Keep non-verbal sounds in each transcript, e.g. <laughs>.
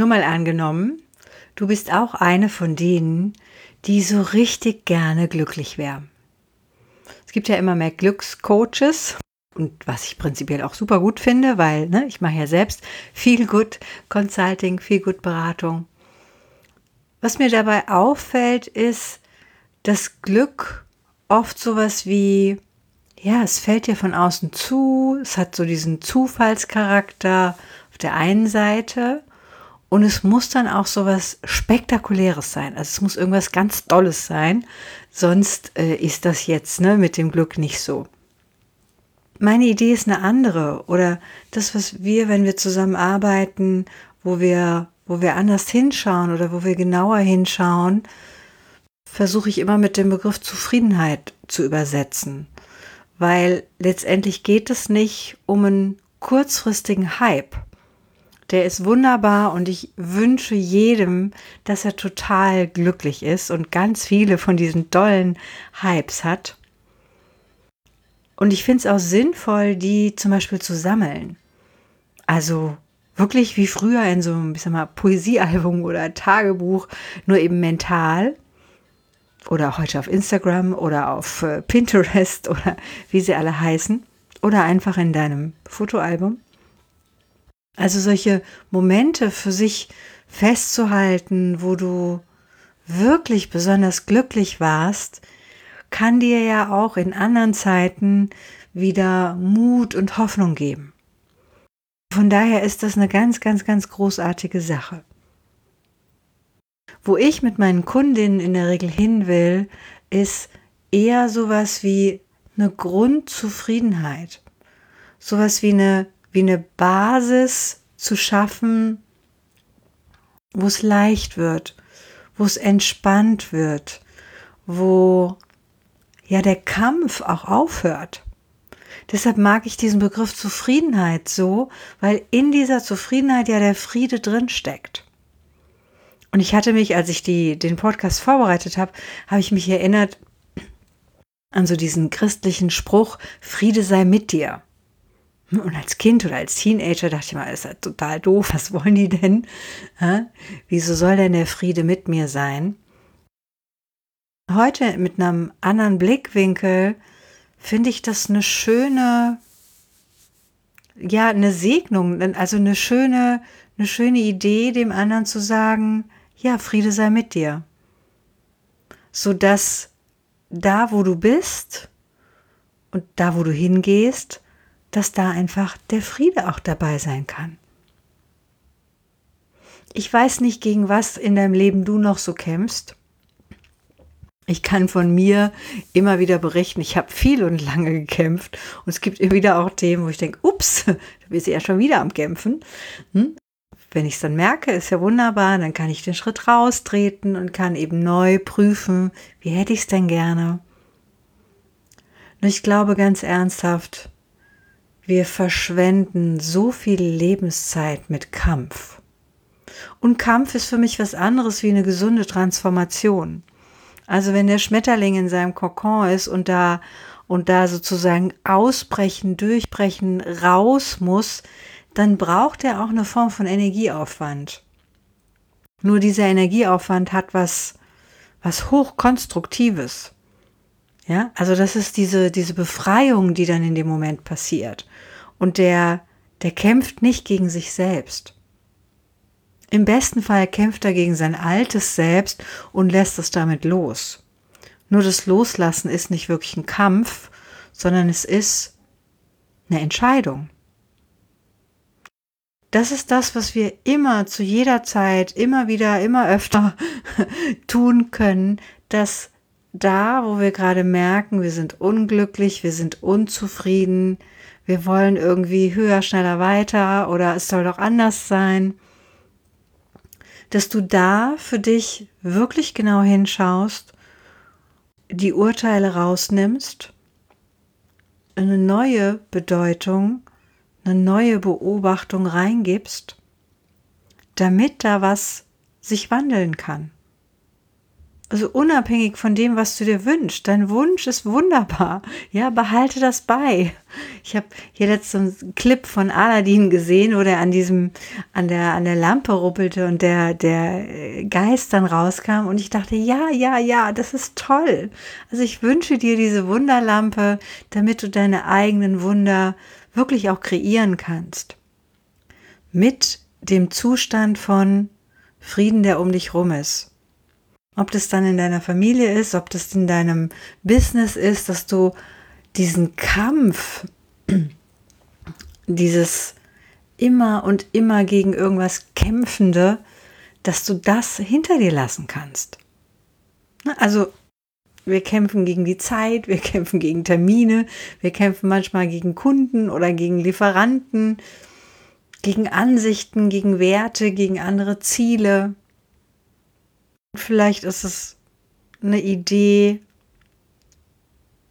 Nur mal angenommen, du bist auch eine von denen, die so richtig gerne glücklich wäre. Es gibt ja immer mehr Glückscoaches und was ich prinzipiell auch super gut finde, weil ne, ich mache ja selbst viel gut Consulting, viel gut Beratung. Was mir dabei auffällt, ist, dass Glück oft sowas wie, ja, es fällt dir von außen zu, es hat so diesen Zufallscharakter auf der einen Seite und es muss dann auch so was Spektakuläres sein. Also es muss irgendwas ganz Dolles sein. Sonst äh, ist das jetzt ne, mit dem Glück nicht so. Meine Idee ist eine andere. Oder das, was wir, wenn wir zusammen arbeiten, wo wir, wo wir anders hinschauen oder wo wir genauer hinschauen, versuche ich immer mit dem Begriff Zufriedenheit zu übersetzen. Weil letztendlich geht es nicht um einen kurzfristigen Hype der ist wunderbar und ich wünsche jedem, dass er total glücklich ist und ganz viele von diesen dollen Hypes hat. Und ich finde es auch sinnvoll, die zum Beispiel zu sammeln. Also wirklich wie früher in so einem, Poesiealbum oder Tagebuch, nur eben mental. Oder heute auf Instagram oder auf äh, Pinterest <laughs> oder wie sie alle heißen. Oder einfach in deinem Fotoalbum. Also solche Momente für sich festzuhalten, wo du wirklich besonders glücklich warst, kann dir ja auch in anderen Zeiten wieder Mut und Hoffnung geben. Von daher ist das eine ganz, ganz, ganz großartige Sache. Wo ich mit meinen Kundinnen in der Regel hin will, ist eher sowas wie eine Grundzufriedenheit. Sowas wie eine wie eine Basis zu schaffen, wo es leicht wird, wo es entspannt wird, wo ja der Kampf auch aufhört. Deshalb mag ich diesen Begriff Zufriedenheit so, weil in dieser Zufriedenheit ja der Friede drin steckt. Und ich hatte mich, als ich die, den Podcast vorbereitet habe, habe ich mich erinnert an so diesen christlichen Spruch, Friede sei mit dir. Und als Kind oder als Teenager dachte ich mal, ist ja total doof, was wollen die denn? Wieso soll denn der Friede mit mir sein? Heute mit einem anderen Blickwinkel finde ich das eine schöne, ja, eine Segnung, also eine schöne, eine schöne Idee, dem anderen zu sagen, ja, Friede sei mit dir. Sodass da, wo du bist und da, wo du hingehst, dass da einfach der Friede auch dabei sein kann. Ich weiß nicht, gegen was in deinem Leben du noch so kämpfst. Ich kann von mir immer wieder berichten, ich habe viel und lange gekämpft und es gibt immer wieder auch Themen, wo ich denke, ups, <laughs> da bist du ja schon wieder am Kämpfen. Hm? Wenn ich es dann merke, ist ja wunderbar, dann kann ich den Schritt raustreten und kann eben neu prüfen, wie hätte ich es denn gerne. Und ich glaube ganz ernsthaft, wir verschwenden so viel Lebenszeit mit Kampf. Und Kampf ist für mich was anderes wie eine gesunde Transformation. Also wenn der Schmetterling in seinem Kokon ist und da und da sozusagen ausbrechen, durchbrechen, raus muss, dann braucht er auch eine Form von Energieaufwand. Nur dieser Energieaufwand hat was, was hochkonstruktives. Ja, also das ist diese, diese Befreiung, die dann in dem Moment passiert. Und der, der kämpft nicht gegen sich selbst. Im besten Fall kämpft er gegen sein altes Selbst und lässt es damit los. Nur das Loslassen ist nicht wirklich ein Kampf, sondern es ist eine Entscheidung. Das ist das, was wir immer zu jeder Zeit, immer wieder, immer öfter <laughs> tun können, dass da, wo wir gerade merken, wir sind unglücklich, wir sind unzufrieden, wir wollen irgendwie höher, schneller, weiter oder es soll doch anders sein. dass du da für dich wirklich genau hinschaust, die Urteile rausnimmst, eine neue Bedeutung, eine neue Beobachtung reingibst, damit da was sich wandeln kann. Also unabhängig von dem, was du dir wünschst. Dein Wunsch ist wunderbar. Ja, behalte das bei. Ich habe hier letztens einen Clip von Aladdin gesehen, wo der an diesem, an der, an der Lampe ruppelte und der, der Geist dann rauskam und ich dachte, ja, ja, ja, das ist toll. Also ich wünsche dir diese Wunderlampe, damit du deine eigenen Wunder wirklich auch kreieren kannst. Mit dem Zustand von Frieden, der um dich rum ist. Ob das dann in deiner Familie ist, ob das in deinem Business ist, dass du diesen Kampf, <clears throat> dieses immer und immer gegen irgendwas kämpfende, dass du das hinter dir lassen kannst. Also wir kämpfen gegen die Zeit, wir <laughs> kämpfen gegen Termine, wir kämpfen manchmal gegen Kunden oder gegen Lieferanten, gegen Ansichten, gegen Werte, gegen andere Ziele. Vielleicht ist es eine Idee,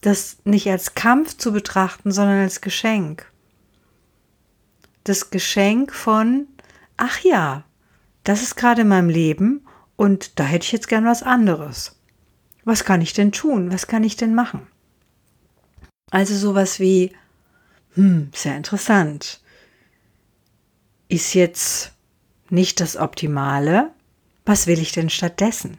das nicht als Kampf zu betrachten, sondern als Geschenk. Das Geschenk von, ach ja, das ist gerade in meinem Leben und da hätte ich jetzt gern was anderes. Was kann ich denn tun? Was kann ich denn machen? Also sowas wie, hm, sehr interessant. Ist jetzt nicht das Optimale, was will ich denn stattdessen?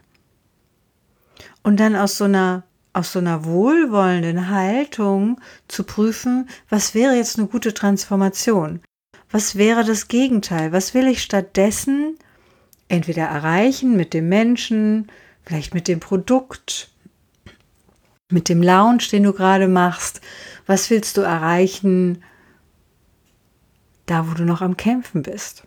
Und dann aus so einer aus so einer wohlwollenden Haltung zu prüfen, was wäre jetzt eine gute Transformation? Was wäre das Gegenteil? Was will ich stattdessen entweder erreichen mit dem Menschen, vielleicht mit dem Produkt, mit dem Lounge, den du gerade machst? Was willst du erreichen da, wo du noch am Kämpfen bist?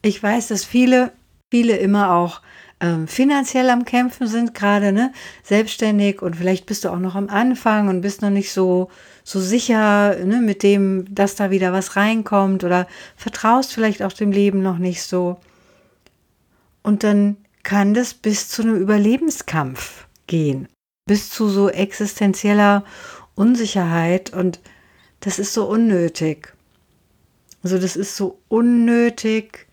Ich weiß, dass viele viele immer auch ähm, finanziell am Kämpfen sind, gerade ne, selbstständig und vielleicht bist du auch noch am Anfang und bist noch nicht so, so sicher ne, mit dem, dass da wieder was reinkommt oder vertraust vielleicht auch dem Leben noch nicht so. Und dann kann das bis zu einem Überlebenskampf gehen, bis zu so existenzieller Unsicherheit und das ist so unnötig. Also das ist so unnötig,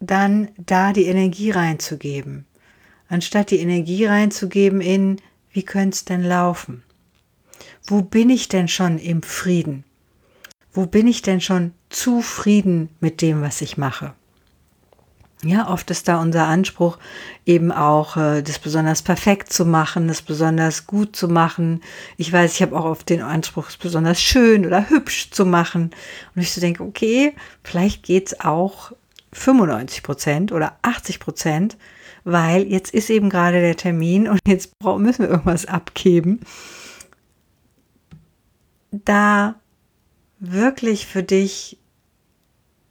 dann da die Energie reinzugeben, anstatt die Energie reinzugeben in, wie könnte es denn laufen? Wo bin ich denn schon im Frieden? Wo bin ich denn schon zufrieden mit dem, was ich mache? Ja, oft ist da unser Anspruch eben auch, äh, das besonders perfekt zu machen, das besonders gut zu machen. Ich weiß, ich habe auch oft den Anspruch, es besonders schön oder hübsch zu machen. Und ich so denke, okay, vielleicht geht es auch 95 Prozent oder 80 Prozent, weil jetzt ist eben gerade der Termin und jetzt müssen wir irgendwas abgeben. Da wirklich für dich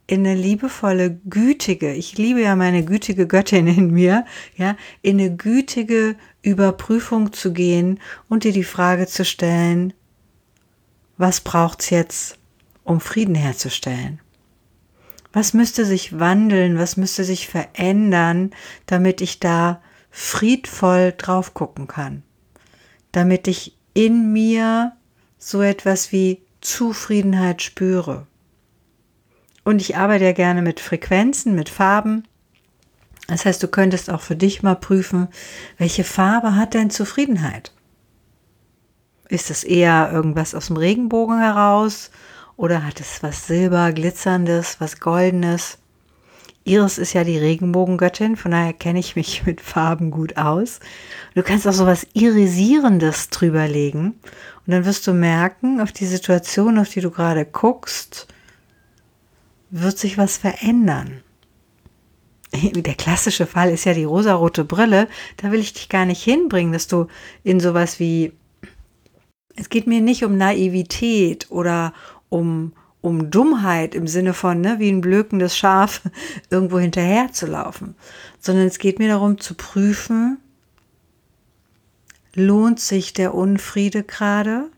in eine liebevolle, gütige, ich liebe ja meine gütige Göttin in mir, ja, in eine gütige Überprüfung zu gehen und dir die Frage zu stellen, was braucht's jetzt, um Frieden herzustellen? Was müsste sich wandeln? Was müsste sich verändern, damit ich da friedvoll drauf gucken kann? Damit ich in mir so etwas wie Zufriedenheit spüre. Und ich arbeite ja gerne mit Frequenzen, mit Farben. Das heißt, du könntest auch für dich mal prüfen, welche Farbe hat denn Zufriedenheit? Ist es eher irgendwas aus dem Regenbogen heraus oder hat es was Silber, Glitzerndes, was Goldenes? Iris ist ja die Regenbogengöttin, von daher kenne ich mich <laughs> mit Farben gut aus. Du kannst auch so was Irisierendes drüberlegen und dann wirst du merken, auf die Situation, auf die du gerade guckst, wird sich was verändern. <laughs> Der klassische Fall ist ja die rosarote Brille. Da will ich dich gar nicht hinbringen, dass du in sowas wie es geht mir nicht um Naivität oder um, um Dummheit im Sinne von, ne, wie ein blökendes Schaf <laughs> irgendwo hinterher zu laufen, sondern es geht mir darum zu prüfen, lohnt sich der Unfriede gerade?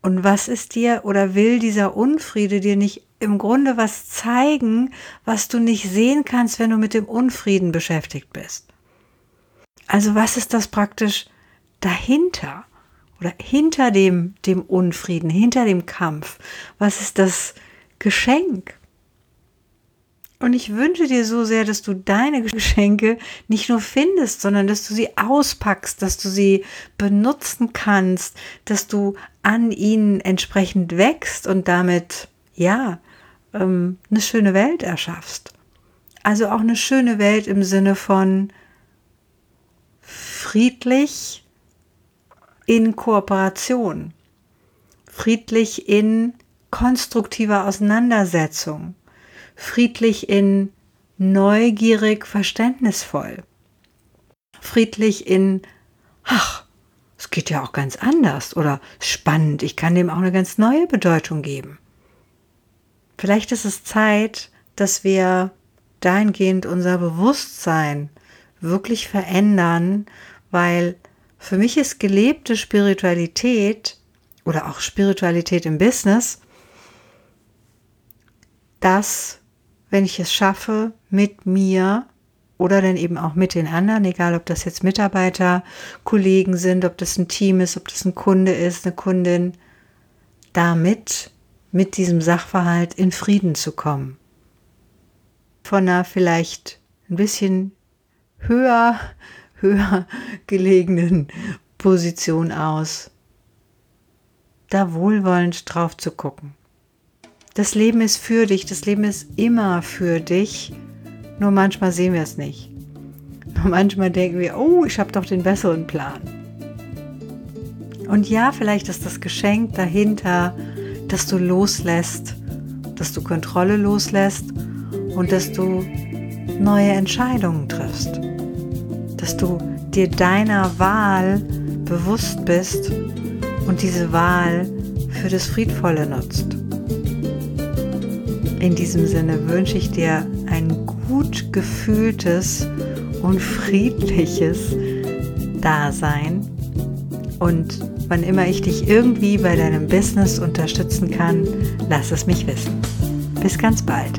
Und was ist dir oder will dieser Unfriede dir nicht im Grunde was zeigen, was du nicht sehen kannst, wenn du mit dem Unfrieden beschäftigt bist. Also was ist das praktisch dahinter? Oder hinter dem, dem Unfrieden, hinter dem Kampf? Was ist das Geschenk? Und ich wünsche dir so sehr, dass du deine Geschenke nicht nur findest, sondern dass du sie auspackst, dass du sie benutzen kannst, dass du an ihnen entsprechend wächst und damit, ja, ähm, eine schöne Welt erschaffst. Also auch eine schöne Welt im Sinne von friedlich in Kooperation, friedlich in konstruktiver Auseinandersetzung, friedlich in neugierig verständnisvoll, friedlich in, ach, es geht ja auch ganz anders oder spannend, ich kann dem auch eine ganz neue Bedeutung geben. Vielleicht ist es Zeit, dass wir dahingehend unser Bewusstsein wirklich verändern, weil für mich ist gelebte Spiritualität oder auch Spiritualität im Business, dass, wenn ich es schaffe, mit mir oder dann eben auch mit den anderen, egal ob das jetzt Mitarbeiter, Kollegen sind, ob das ein Team ist, ob das ein Kunde ist, eine Kundin, damit mit diesem Sachverhalt in Frieden zu kommen. Von einer vielleicht ein bisschen höher, höher gelegenen Position aus, da wohlwollend drauf zu gucken. Das Leben ist für dich, das Leben ist immer für dich, nur manchmal sehen wir es nicht. Nur manchmal denken wir, oh, ich habe doch den besseren Plan. Und ja, vielleicht ist das Geschenk dahinter, dass du loslässt, dass du Kontrolle loslässt und dass du neue Entscheidungen triffst. Dass du dir deiner Wahl bewusst bist und diese Wahl für das Friedvolle nutzt. In diesem Sinne wünsche ich dir ein gut gefühltes und friedliches Dasein und wann immer ich dich irgendwie bei deinem Business unterstützen kann, lass es mich wissen. Bis ganz bald.